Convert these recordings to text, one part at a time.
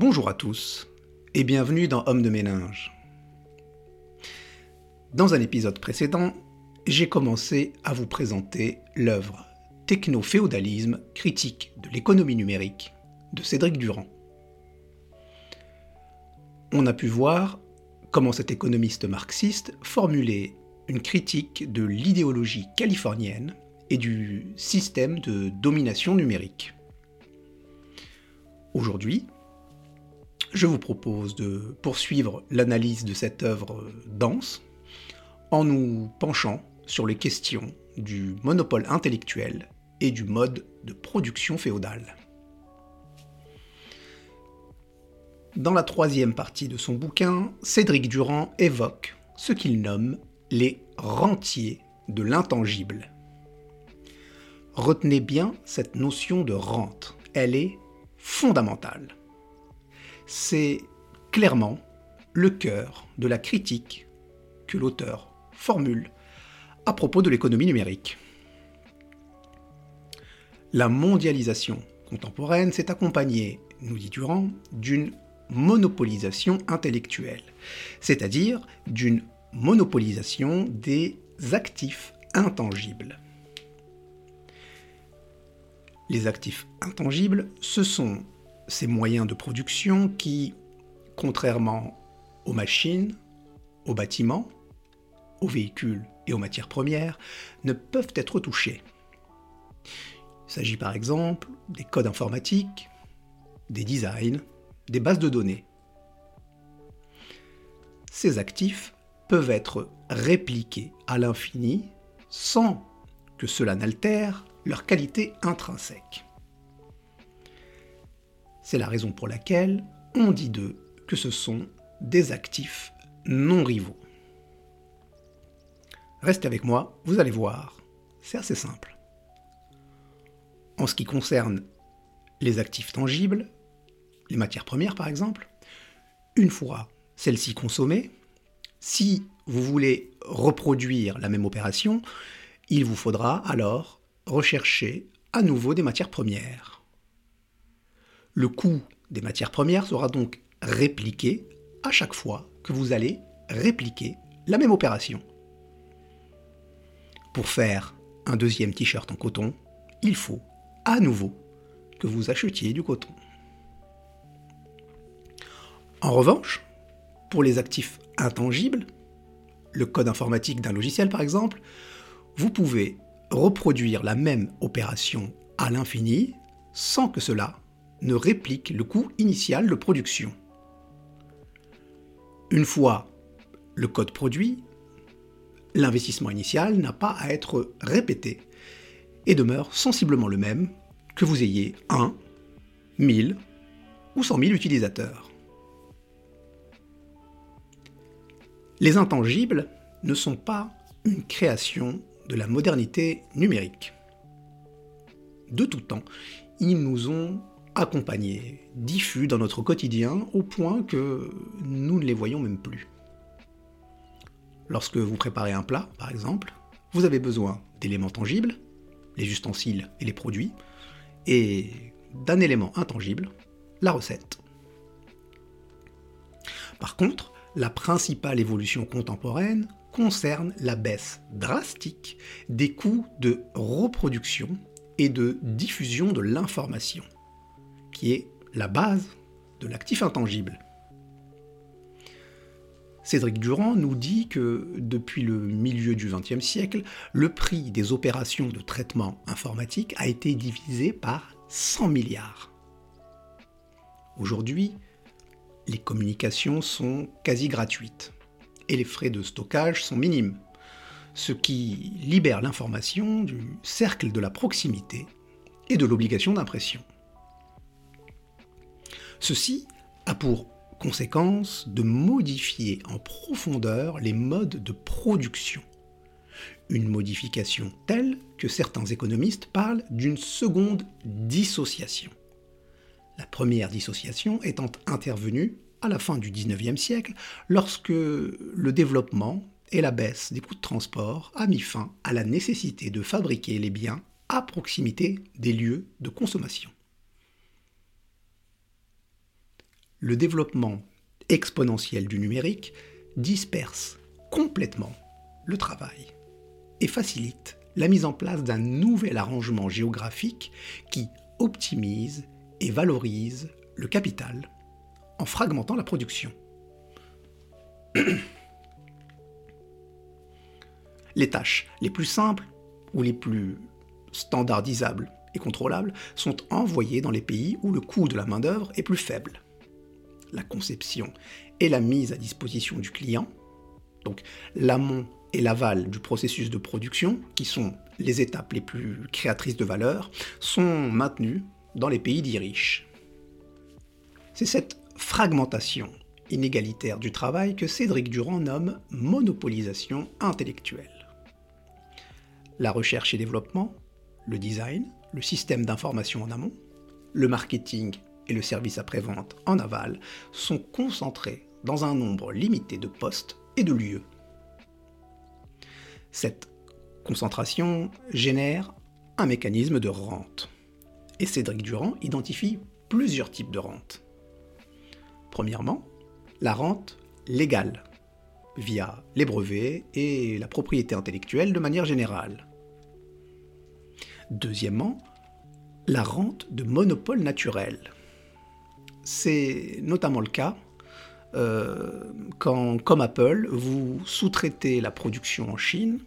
Bonjour à tous et bienvenue dans Homme de ménage. Dans un épisode précédent, j'ai commencé à vous présenter l'œuvre Techno-féodalisme critique de l'économie numérique de Cédric Durand. On a pu voir comment cet économiste marxiste formulait une critique de l'idéologie californienne et du système de domination numérique. Aujourd'hui, je vous propose de poursuivre l'analyse de cette œuvre dense en nous penchant sur les questions du monopole intellectuel et du mode de production féodal. Dans la troisième partie de son bouquin, Cédric Durand évoque ce qu'il nomme les rentiers de l'intangible. Retenez bien cette notion de rente, elle est fondamentale c'est clairement le cœur de la critique que l'auteur formule à propos de l'économie numérique. La mondialisation contemporaine s'est accompagnée, nous dit Durand, d'une monopolisation intellectuelle, c'est-à-dire d'une monopolisation des actifs intangibles. Les actifs intangibles, ce sont ces moyens de production qui, contrairement aux machines, aux bâtiments, aux véhicules et aux matières premières, ne peuvent être touchés. Il s'agit par exemple des codes informatiques, des designs, des bases de données. Ces actifs peuvent être répliqués à l'infini sans que cela n'altère leur qualité intrinsèque. C'est la raison pour laquelle on dit d'eux que ce sont des actifs non rivaux. Restez avec moi, vous allez voir, c'est assez simple. En ce qui concerne les actifs tangibles, les matières premières par exemple, une fois celles-ci consommées, si vous voulez reproduire la même opération, il vous faudra alors rechercher à nouveau des matières premières. Le coût des matières premières sera donc répliqué à chaque fois que vous allez répliquer la même opération. Pour faire un deuxième t-shirt en coton, il faut à nouveau que vous achetiez du coton. En revanche, pour les actifs intangibles, le code informatique d'un logiciel par exemple, vous pouvez reproduire la même opération à l'infini sans que cela ne réplique le coût initial de production. Une fois le code produit, l'investissement initial n'a pas à être répété et demeure sensiblement le même que vous ayez 1, 1000 ou 100 000 utilisateurs. Les intangibles ne sont pas une création de la modernité numérique. De tout temps, ils nous ont accompagnés, diffus dans notre quotidien au point que nous ne les voyons même plus. Lorsque vous préparez un plat, par exemple, vous avez besoin d'éléments tangibles, les ustensiles et les produits, et d'un élément intangible, la recette. Par contre, la principale évolution contemporaine concerne la baisse drastique des coûts de reproduction et de diffusion de l'information qui est la base de l'actif intangible. Cédric Durand nous dit que depuis le milieu du XXe siècle, le prix des opérations de traitement informatique a été divisé par 100 milliards. Aujourd'hui, les communications sont quasi gratuites et les frais de stockage sont minimes, ce qui libère l'information du cercle de la proximité et de l'obligation d'impression. Ceci a pour conséquence de modifier en profondeur les modes de production. Une modification telle que certains économistes parlent d'une seconde dissociation. La première dissociation étant intervenue à la fin du XIXe siècle, lorsque le développement et la baisse des coûts de transport a mis fin à la nécessité de fabriquer les biens à proximité des lieux de consommation. Le développement exponentiel du numérique disperse complètement le travail et facilite la mise en place d'un nouvel arrangement géographique qui optimise et valorise le capital en fragmentant la production. les tâches les plus simples ou les plus standardisables et contrôlables sont envoyées dans les pays où le coût de la main-d'œuvre est plus faible. La conception et la mise à disposition du client, donc l'amont et l'aval du processus de production, qui sont les étapes les plus créatrices de valeur, sont maintenues dans les pays dits riches. C'est cette fragmentation inégalitaire du travail que Cédric Durand nomme monopolisation intellectuelle. La recherche et développement, le design, le système d'information en amont, le marketing et le service après-vente en aval sont concentrés dans un nombre limité de postes et de lieux. Cette concentration génère un mécanisme de rente. Et Cédric Durand identifie plusieurs types de rente. Premièrement, la rente légale, via les brevets et la propriété intellectuelle de manière générale. Deuxièmement, la rente de monopole naturel. C'est notamment le cas euh, quand, comme Apple, vous sous-traitez la production en Chine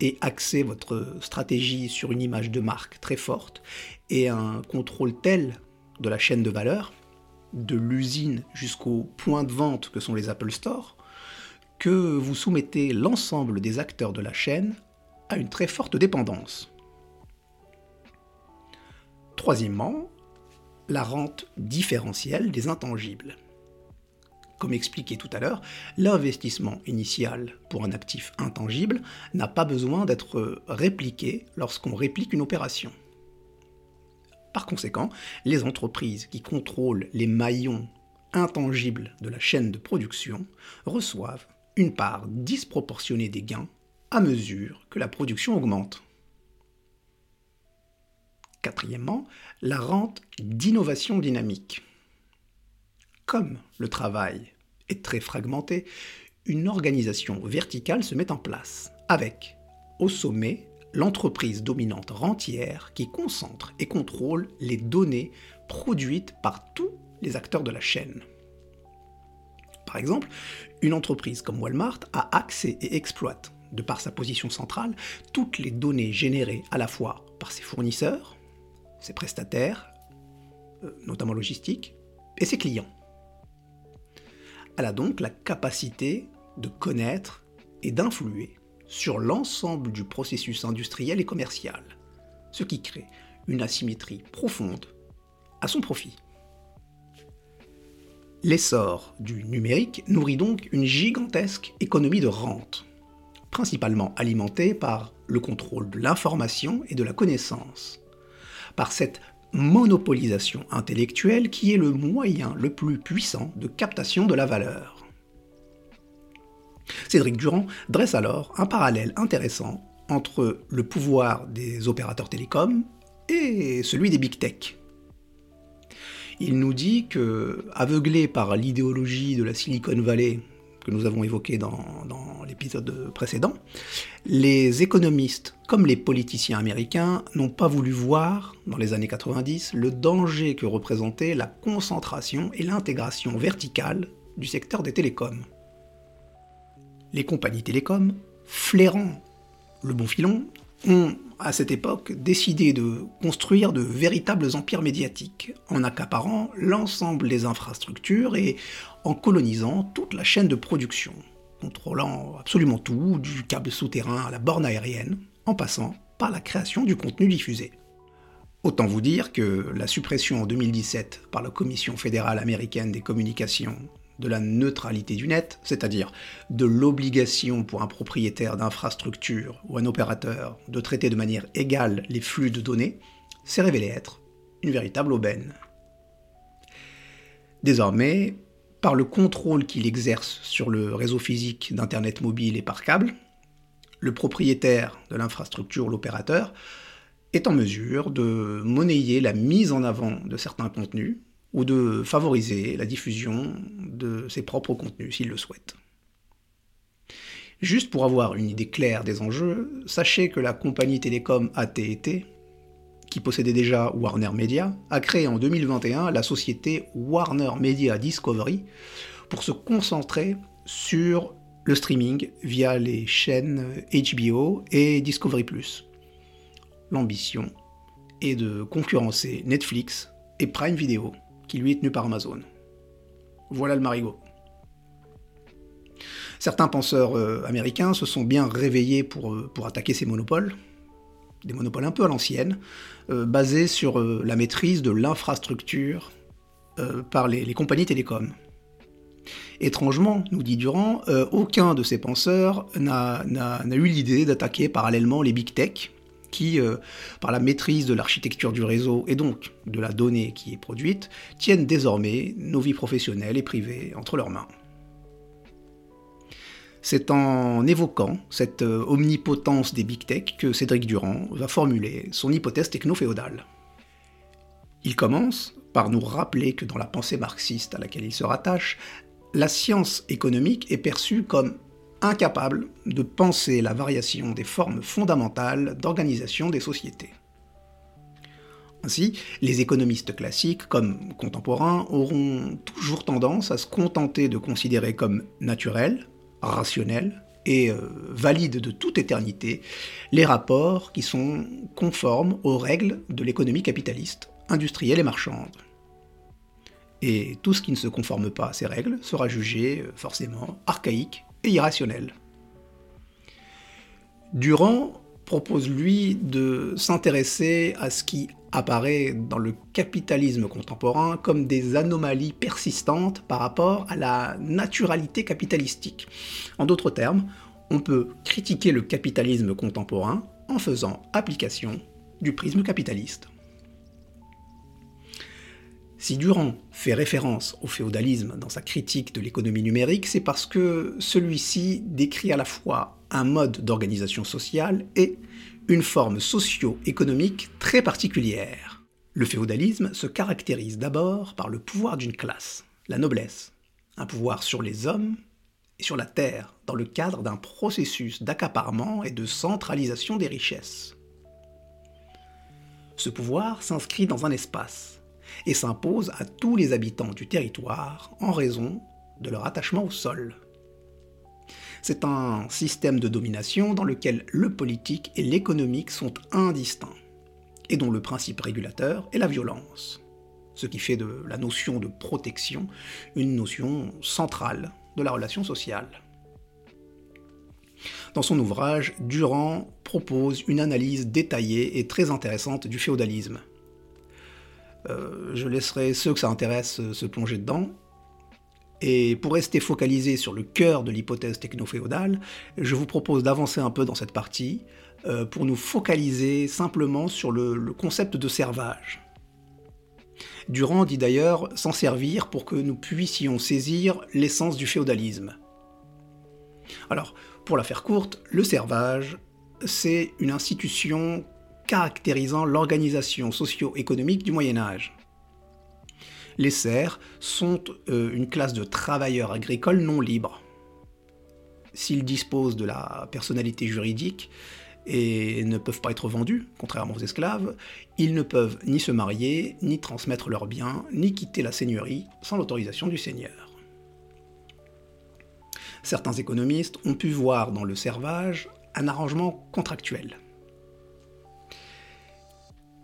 et axez votre stratégie sur une image de marque très forte et un contrôle tel de la chaîne de valeur, de l'usine jusqu'au point de vente que sont les Apple Store, que vous soumettez l'ensemble des acteurs de la chaîne à une très forte dépendance. Troisièmement, la rente différentielle des intangibles. Comme expliqué tout à l'heure, l'investissement initial pour un actif intangible n'a pas besoin d'être répliqué lorsqu'on réplique une opération. Par conséquent, les entreprises qui contrôlent les maillons intangibles de la chaîne de production reçoivent une part disproportionnée des gains à mesure que la production augmente. Quatrièmement, la rente d'innovation dynamique. Comme le travail est très fragmenté, une organisation verticale se met en place, avec, au sommet, l'entreprise dominante rentière qui concentre et contrôle les données produites par tous les acteurs de la chaîne. Par exemple, une entreprise comme Walmart a accès et exploite, de par sa position centrale, toutes les données générées à la fois par ses fournisseurs, ses prestataires, euh, notamment logistiques, et ses clients. Elle a donc la capacité de connaître et d'influer sur l'ensemble du processus industriel et commercial, ce qui crée une asymétrie profonde à son profit. L'essor du numérique nourrit donc une gigantesque économie de rente, principalement alimentée par le contrôle de l'information et de la connaissance, par cette monopolisation intellectuelle qui est le moyen le plus puissant de captation de la valeur. Cédric Durand dresse alors un parallèle intéressant entre le pouvoir des opérateurs télécoms et celui des big tech. Il nous dit que, aveuglés par l'idéologie de la Silicon Valley que nous avons évoqué dans, l'épisode précédent, les économistes comme les politiciens américains n'ont pas voulu voir, dans les années 90, le danger que représentait la concentration et l'intégration verticale du secteur des télécoms. Les compagnies télécoms, flairant le bon filon, ont à cette époque décidé de construire de véritables empires médiatiques, en accaparant l'ensemble des infrastructures et en colonisant toute la chaîne de production, contrôlant absolument tout, du câble souterrain à la borne aérienne, en passant par la création du contenu diffusé. Autant vous dire que la suppression en 2017 par la Commission fédérale américaine des communications de la neutralité du net, c'est-à-dire de l'obligation pour un propriétaire d'infrastructure ou un opérateur de traiter de manière égale les flux de données, s'est révélé être une véritable aubaine. Désormais, par le contrôle qu'il exerce sur le réseau physique d'Internet mobile et par câble, le propriétaire de l'infrastructure l'opérateur est en mesure de monnayer la mise en avant de certains contenus ou de favoriser la diffusion de ses propres contenus s'il le souhaite. Juste pour avoir une idée claire des enjeux, sachez que la compagnie télécom AT&T, qui possédait déjà Warner Media, a créé en 2021 la société Warner Media Discovery pour se concentrer sur le streaming via les chaînes HBO et Discovery ⁇ L'ambition est de concurrencer Netflix et Prime Video, qui lui est tenu par Amazon. Voilà le marigot. Certains penseurs euh, américains se sont bien réveillés pour, euh, pour attaquer ces monopoles, des monopoles un peu à l'ancienne, euh, basés sur la maîtrise de l'infrastructure par les, les, compagnies télécoms. Étrangement, nous dit Durand, aucun de ces penseurs n'a eu l'idée d'attaquer parallèlement les big tech, qui, par la maîtrise de l'architecture du réseau et donc de la donnée qui est produite, tiennent désormais nos vies professionnelles et privées entre leurs mains. C'est en évoquant cette euh, omnipotence des big tech que Cédric Durand va formuler son hypothèse techno-féodale. Il commence par nous rappeler que dans la pensée marxiste à laquelle il se rattache, la science économique est perçue comme incapable de penser la variation des formes fondamentales d'organisation des sociétés. Ainsi, les économistes classiques comme contemporains auront toujours tendance à se contenter de considérer comme naturel, rationnel et euh, valide de toute éternité les rapports qui sont conformes aux règles de l'économie capitaliste, industrielle et marchande. Et tout ce qui ne se conforme pas à ces règles sera jugé euh, forcément archaïque irrationnel. Durand propose lui de s'intéresser à ce qui apparaît dans le capitalisme contemporain comme des anomalies persistantes par rapport à la naturalité capitalistique. En d'autres termes, on peut critiquer le capitalisme contemporain en faisant application du prisme capitaliste. Si Durand fait référence au féodalisme dans sa critique de l'économie numérique, c'est parce que celui-ci décrit à la fois un mode d'organisation sociale et une forme socio-économique très particulière. Le féodalisme se caractérise d'abord par le pouvoir d'une classe, la noblesse, un pouvoir sur les hommes et sur la terre dans le cadre d'un processus d'accaparement et de centralisation des richesses. Ce pouvoir s'inscrit dans un espace et s'impose à tous les habitants du territoire en raison de leur attachement au sol. C'est un système de domination dans lequel le politique et l'économique sont indistincts, et dont le principe régulateur est la violence, ce qui fait de la notion de protection une notion centrale de la relation sociale. Dans son ouvrage, Durand propose une analyse détaillée et très intéressante du féodalisme. Euh, je laisserai ceux que ça intéresse se plonger dedans, et pour rester focalisé sur le cœur de l'hypothèse techno-féodale, je vous propose d'avancer un peu dans cette partie euh, pour nous focaliser simplement sur le, concept de servage. Durand dit d'ailleurs s'en servir pour que nous puissions saisir l'essence du féodalisme. Alors, pour la faire courte, le servage, c'est une institution caractérisant l'organisation socio-économique du Moyen Âge les serfs sont euh, une classe de travailleurs agricoles non libres. S'ils disposent de la personnalité juridique et ne peuvent pas être vendus, contrairement aux esclaves, ils ne peuvent ni se marier, ni transmettre leurs biens, ni quitter la seigneurie sans l'autorisation du seigneur. Certains économistes ont pu voir dans le servage un arrangement contractuel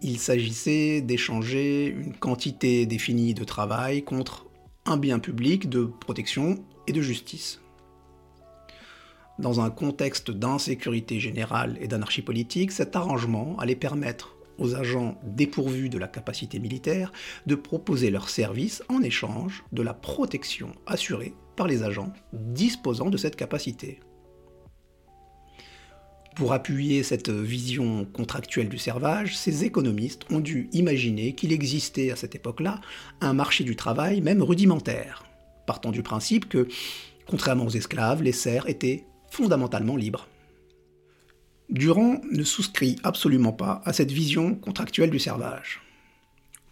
il s'agissait d'échanger une quantité définie de travail contre un bien public de protection et de justice. Dans un contexte d'insécurité générale et d'anarchie politique, cet arrangement allait permettre aux agents dépourvus de la capacité militaire de proposer leurs services en échange de la protection assurée par les agents disposant de cette capacité. Pour appuyer cette vision contractuelle du servage, ces économistes ont dû imaginer qu'il existait à cette époque-là un marché du travail même rudimentaire, partant du principe que, contrairement aux esclaves, les serfs étaient fondamentalement libres. Durand ne souscrit absolument pas à cette vision contractuelle du servage.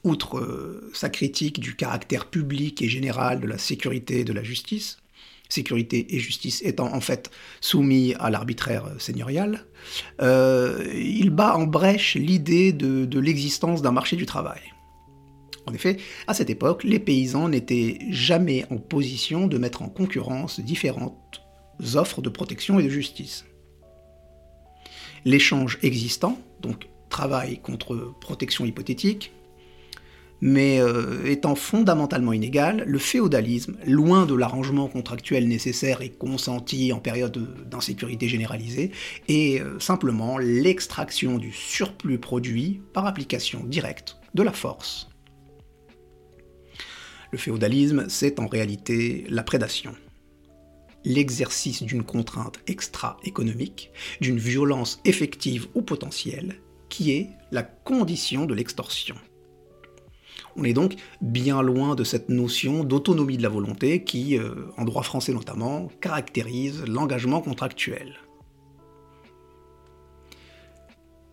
outre euh, sa critique du caractère public et général de la sécurité et de la justice, sécurité et justice étant en fait soumis à l'arbitraire seigneurial, euh, il bat en brèche l'idée de l'existence d'un marché du travail. En effet, à cette époque, les paysans n'étaient jamais en position de mettre en concurrence différentes offres de protection et de justice. L'échange existant, donc travail contre protection hypothétique, mais euh, étant fondamentalement inégal, le féodalisme, loin de l'arrangement contractuel nécessaire et consenti en période d'insécurité généralisée, est euh, simplement l'extraction du surplus produit par application directe de la force. Le féodalisme, c'est en réalité la prédation. L'exercice d'une contrainte extra-économique, d'une violence effective ou potentielle, qui est la condition de l'extorsion. On est donc bien loin de cette notion d'autonomie de la volonté qui, euh, en droit français notamment, caractérise l'engagement contractuel.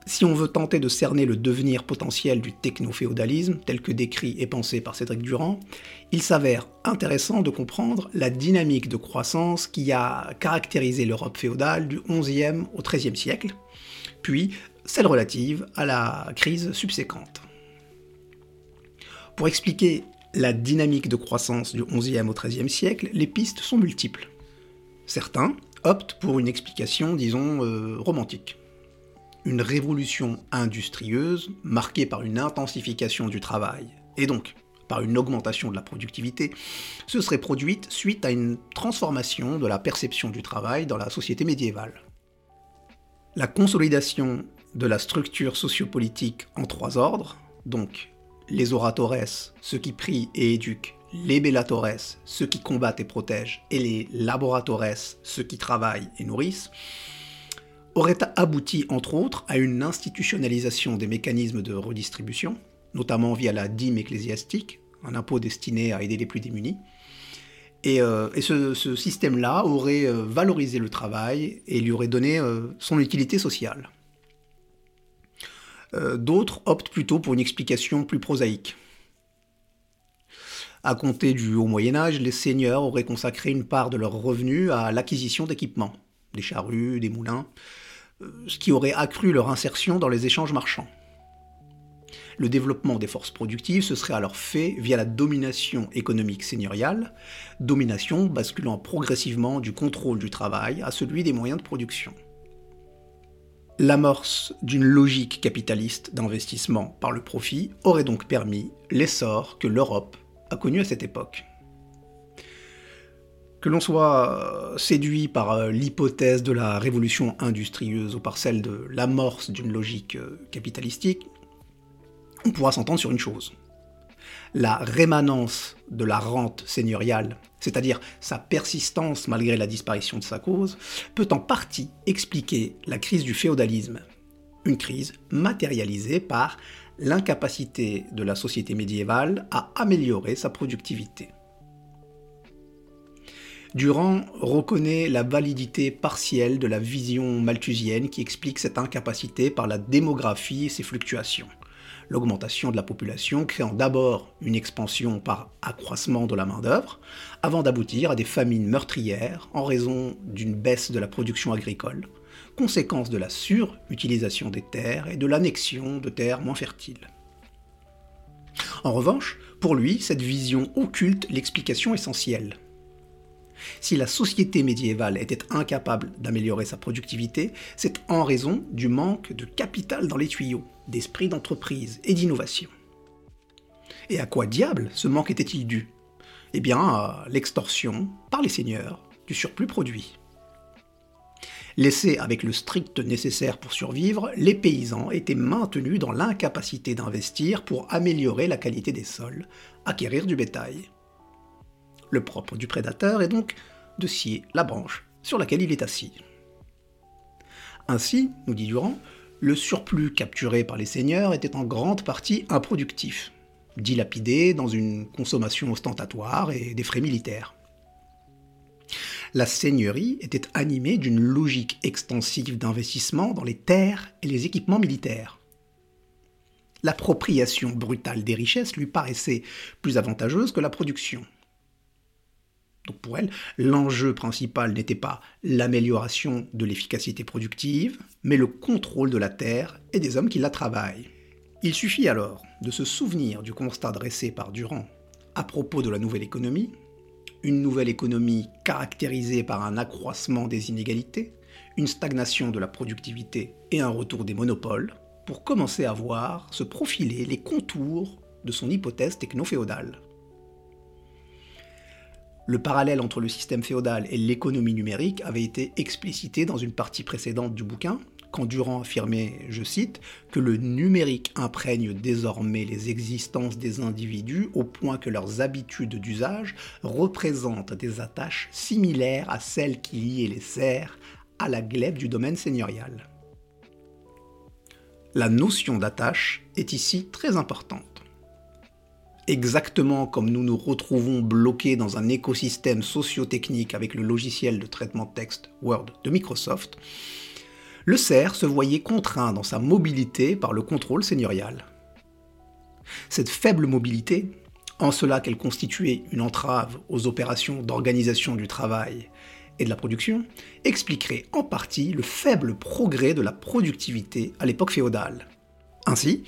Si on veut tenter de cerner le devenir potentiel du techno-féodalisme, tel que décrit et pensé par Cédric Durand, il s'avère intéressant de comprendre la dynamique de croissance qui a caractérisé l'Europe féodale du XIe au XIIIe siècle, puis celle relative à la crise subséquente. Pour expliquer la dynamique de croissance du XIe au XIIIe siècle, les pistes sont multiples. Certains optent pour une explication, disons, euh, romantique une révolution industrieuse marquée par une intensification du travail, et donc par une augmentation de la productivité, se serait produite suite à une transformation de la perception du travail dans la société médiévale. La consolidation de la structure sociopolitique en trois ordres, donc les oratores, ceux qui prient et éduquent, les bellatores, ceux qui combattent et protègent, et les laboratores, ceux qui travaillent et nourrissent, aurait abouti entre autres à une institutionnalisation des mécanismes de redistribution, notamment via la dîme ecclésiastique, un impôt destiné à aider les plus démunis. Et, euh, ce, système-là aurait euh, valorisé le travail et lui aurait donné euh, son utilité sociale. D'autres optent plutôt pour une explication plus prosaïque. À compter du Haut Moyen Âge, les seigneurs auraient consacré une part de leurs revenus à l'acquisition d'équipements, des charrues, des moulins, euh, ce qui aurait accru leur insertion dans les échanges marchands. Le développement des forces productives se serait alors fait via la domination économique seigneuriale, domination basculant progressivement du contrôle du travail à celui des moyens de production. L'amorce d'une logique capitaliste d'investissement par le profit aurait donc permis l'essor que l'Europe a connu à cette époque. Que l'on soit euh, séduit par euh, l'hypothèse de la révolution industrieuse ou par celle de l'amorce d'une logique euh, capitalistique, on pourra s'entendre sur une chose. La rémanence de la rente seigneuriale, c'est-à-dire sa persistance malgré la disparition de sa cause, peut en partie expliquer la crise du féodalisme. Une crise matérialisée par l'incapacité de la société médiévale à améliorer sa productivité. Durand reconnaît la validité partielle de la vision malthusienne qui explique cette incapacité par la démographie et ses fluctuations. L'augmentation de la population créant d'abord une expansion par accroissement de la main-d'œuvre, avant d'aboutir à des famines meurtrières en raison d'une baisse de la production agricole, conséquence de la surutilisation des terres et de l'annexion de terres moins fertiles. En revanche, pour lui, cette vision occulte l'explication essentielle. Si la société médiévale était incapable d'améliorer sa productivité, c'est en raison du manque de capital dans les tuyaux, d'esprit d'entreprise et d'innovation. Et à quoi diable ce manque était-il dû? Eh bien, à l'extorsion, par les seigneurs, du surplus produit. Laissés avec le strict nécessaire pour survivre, les paysans étaient maintenus dans l'incapacité d'investir pour améliorer la qualité des sols, acquérir du bétail. Le propre du prédateur est donc de scier la branche sur laquelle il est assis. Ainsi, nous dit Durand, le surplus capturé par les seigneurs était en grande partie improductif, dilapidé dans une consommation ostentatoire et des frais militaires. La seigneurie était animée d'une logique extensive d'investissement dans les terres et les équipements militaires. l'appropriation brutale des richesses lui paraissait plus avantageuse que la production. Donc pour elle, l'enjeu principal n'était pas l'amélioration de l'efficacité productive, mais le contrôle de la terre et des hommes qui la travaillent. Il suffit alors de se souvenir du constat dressé par Durand à propos de la nouvelle économie, une nouvelle économie caractérisée par un accroissement des inégalités, une stagnation de la productivité et un retour des monopoles, pour commencer à voir se profiler les contours de son hypothèse techno-féodale. Le parallèle entre le système féodal et l'économie numérique avait été explicité dans une partie précédente du bouquin, quand Durand affirmait, je cite, que le numérique imprègne désormais les existences des individus au point que leurs habitudes d'usage représentent des attaches similaires à celles qui liaient les serfs à la glèbe du domaine seigneurial. La notion d'attache est ici très importante. Exactement comme nous nous retrouvons bloqués dans un écosystème socio-technique avec le logiciel de traitement de texte Word de Microsoft, le cerf se voyait contraint dans sa mobilité par le contrôle seigneurial. Cette faible mobilité, en cela qu'elle constituait une entrave aux opérations d'organisation du travail et de la production, expliquerait en partie le faible progrès de la productivité à l'époque féodale. Ainsi,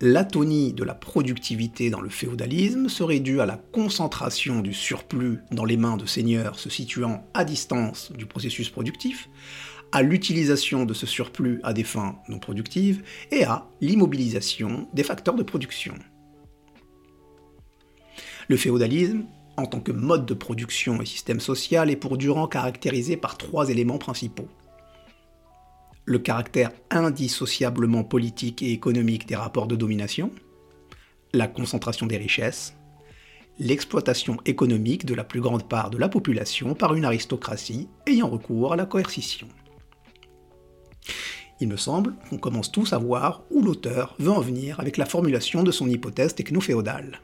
l'atonie de la productivité dans le féodalisme serait due à la concentration du surplus dans les mains de seigneurs se situant à distance du processus productif, à l'utilisation de ce surplus à des fins non productives et à l'immobilisation des facteurs de production. Le féodalisme, en tant que mode de production et système social, est pour Durand caractérisé par trois éléments principaux. Le caractère indissociablement politique et économique des rapports de domination, la concentration des richesses, l'exploitation économique de la plus grande part de la population par une aristocratie ayant recours à la coercition. Il me semble qu'on commence tous à voir où l'auteur veut en venir avec la formulation de son hypothèse techno-féodale.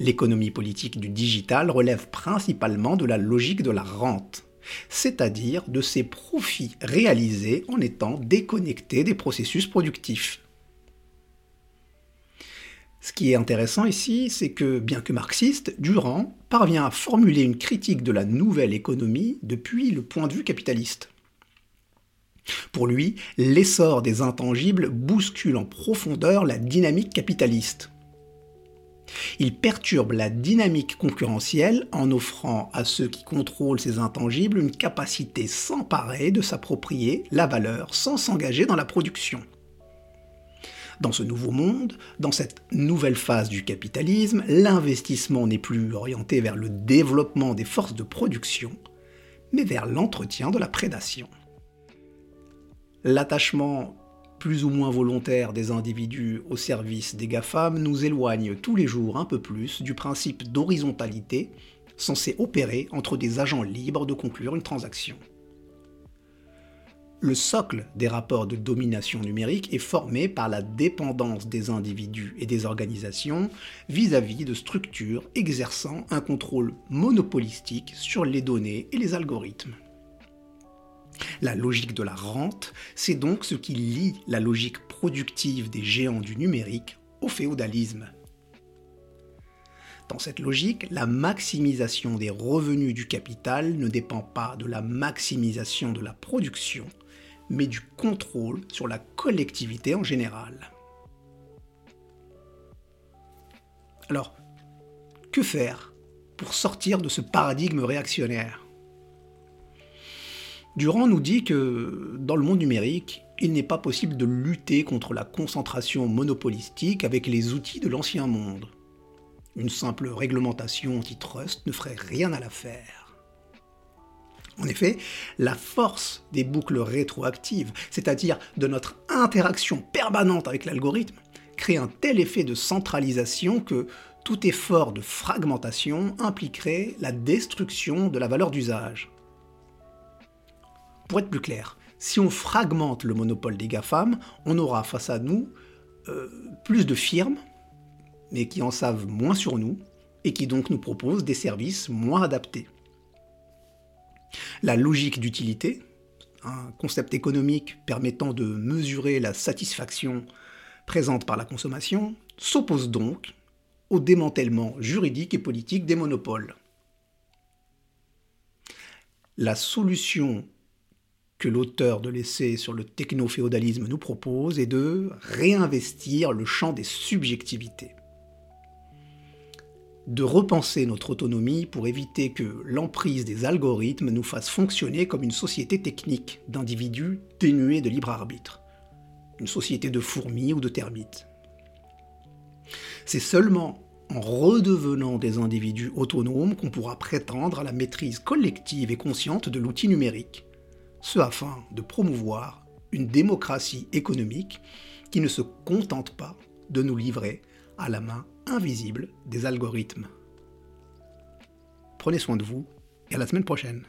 L'économie politique du digital relève principalement de la logique de la rente, c'est-à-dire de ses profits réalisés en étant déconnectés des processus productifs. Ce qui est intéressant ici, c'est que, bien que marxiste, Durand parvient à formuler une critique de la nouvelle économie depuis le point de vue capitaliste. Pour lui, l'essor des intangibles bouscule en profondeur la dynamique capitaliste. Il perturbe la dynamique concurrentielle en offrant à ceux qui contrôlent ces intangibles une capacité sans pareil de s'approprier la valeur sans s'engager dans la production. Dans ce nouveau monde, dans cette nouvelle phase du capitalisme, l'investissement n'est plus orienté vers le développement des forces de production, mais vers l'entretien de la prédation l'attachement plus ou moins volontaire des individus au service des GAFAM nous éloigne tous les jours un peu plus du principe d'horizontalité censé opérer entre des agents libres de conclure une transaction. Le socle des rapports de domination numérique est formé par la dépendance des individus et des organisations vis-à-vis -vis de structures exerçant un contrôle monopolistique sur les données et les algorithmes. La logique de la rente, c'est donc ce qui lie la logique productive des géants du numérique au féodalisme. Dans cette logique, la maximisation des revenus du capital ne dépend pas de la maximisation de la production, mais du contrôle sur la collectivité en général. Alors, que faire pour sortir de ce paradigme réactionnaire? Durand nous dit que dans le monde numérique, il n'est pas possible de lutter contre la concentration monopolistique avec les outils de l'ancien monde. Une simple réglementation antitrust ne ferait rien à l'affaire. En effet, la force des boucles rétroactives, c'est-à-dire de notre interaction permanente avec l'algorithme, crée un tel effet de centralisation que tout effort de fragmentation impliquerait la destruction de la valeur d'usage. Pour être plus clair, si on fragmente le monopole des GAFAM, on aura face à nous euh, plus de firmes, mais qui en savent moins sur nous, et qui donc nous proposent des services moins adaptés. La logique d'utilité, un concept économique permettant de mesurer la satisfaction présente par la consommation, s'oppose donc au démantèlement juridique et politique des monopoles. La solution que l'auteur de l'essai sur le techno-féodalisme nous propose est de réinvestir le champ des subjectivités de repenser notre autonomie pour éviter que l'emprise des algorithmes nous fasse fonctionner comme une société technique d'individus dénués de libre arbitre, une société de fourmis ou de termites. C'est seulement en redevenant des individus autonomes qu'on pourra prétendre à la maîtrise collective et consciente de l'outil numérique, ce afin de promouvoir une démocratie économique qui ne se contente pas de nous livrer à la main invisible des algorithmes. Prenez soin de vous et à la semaine prochaine.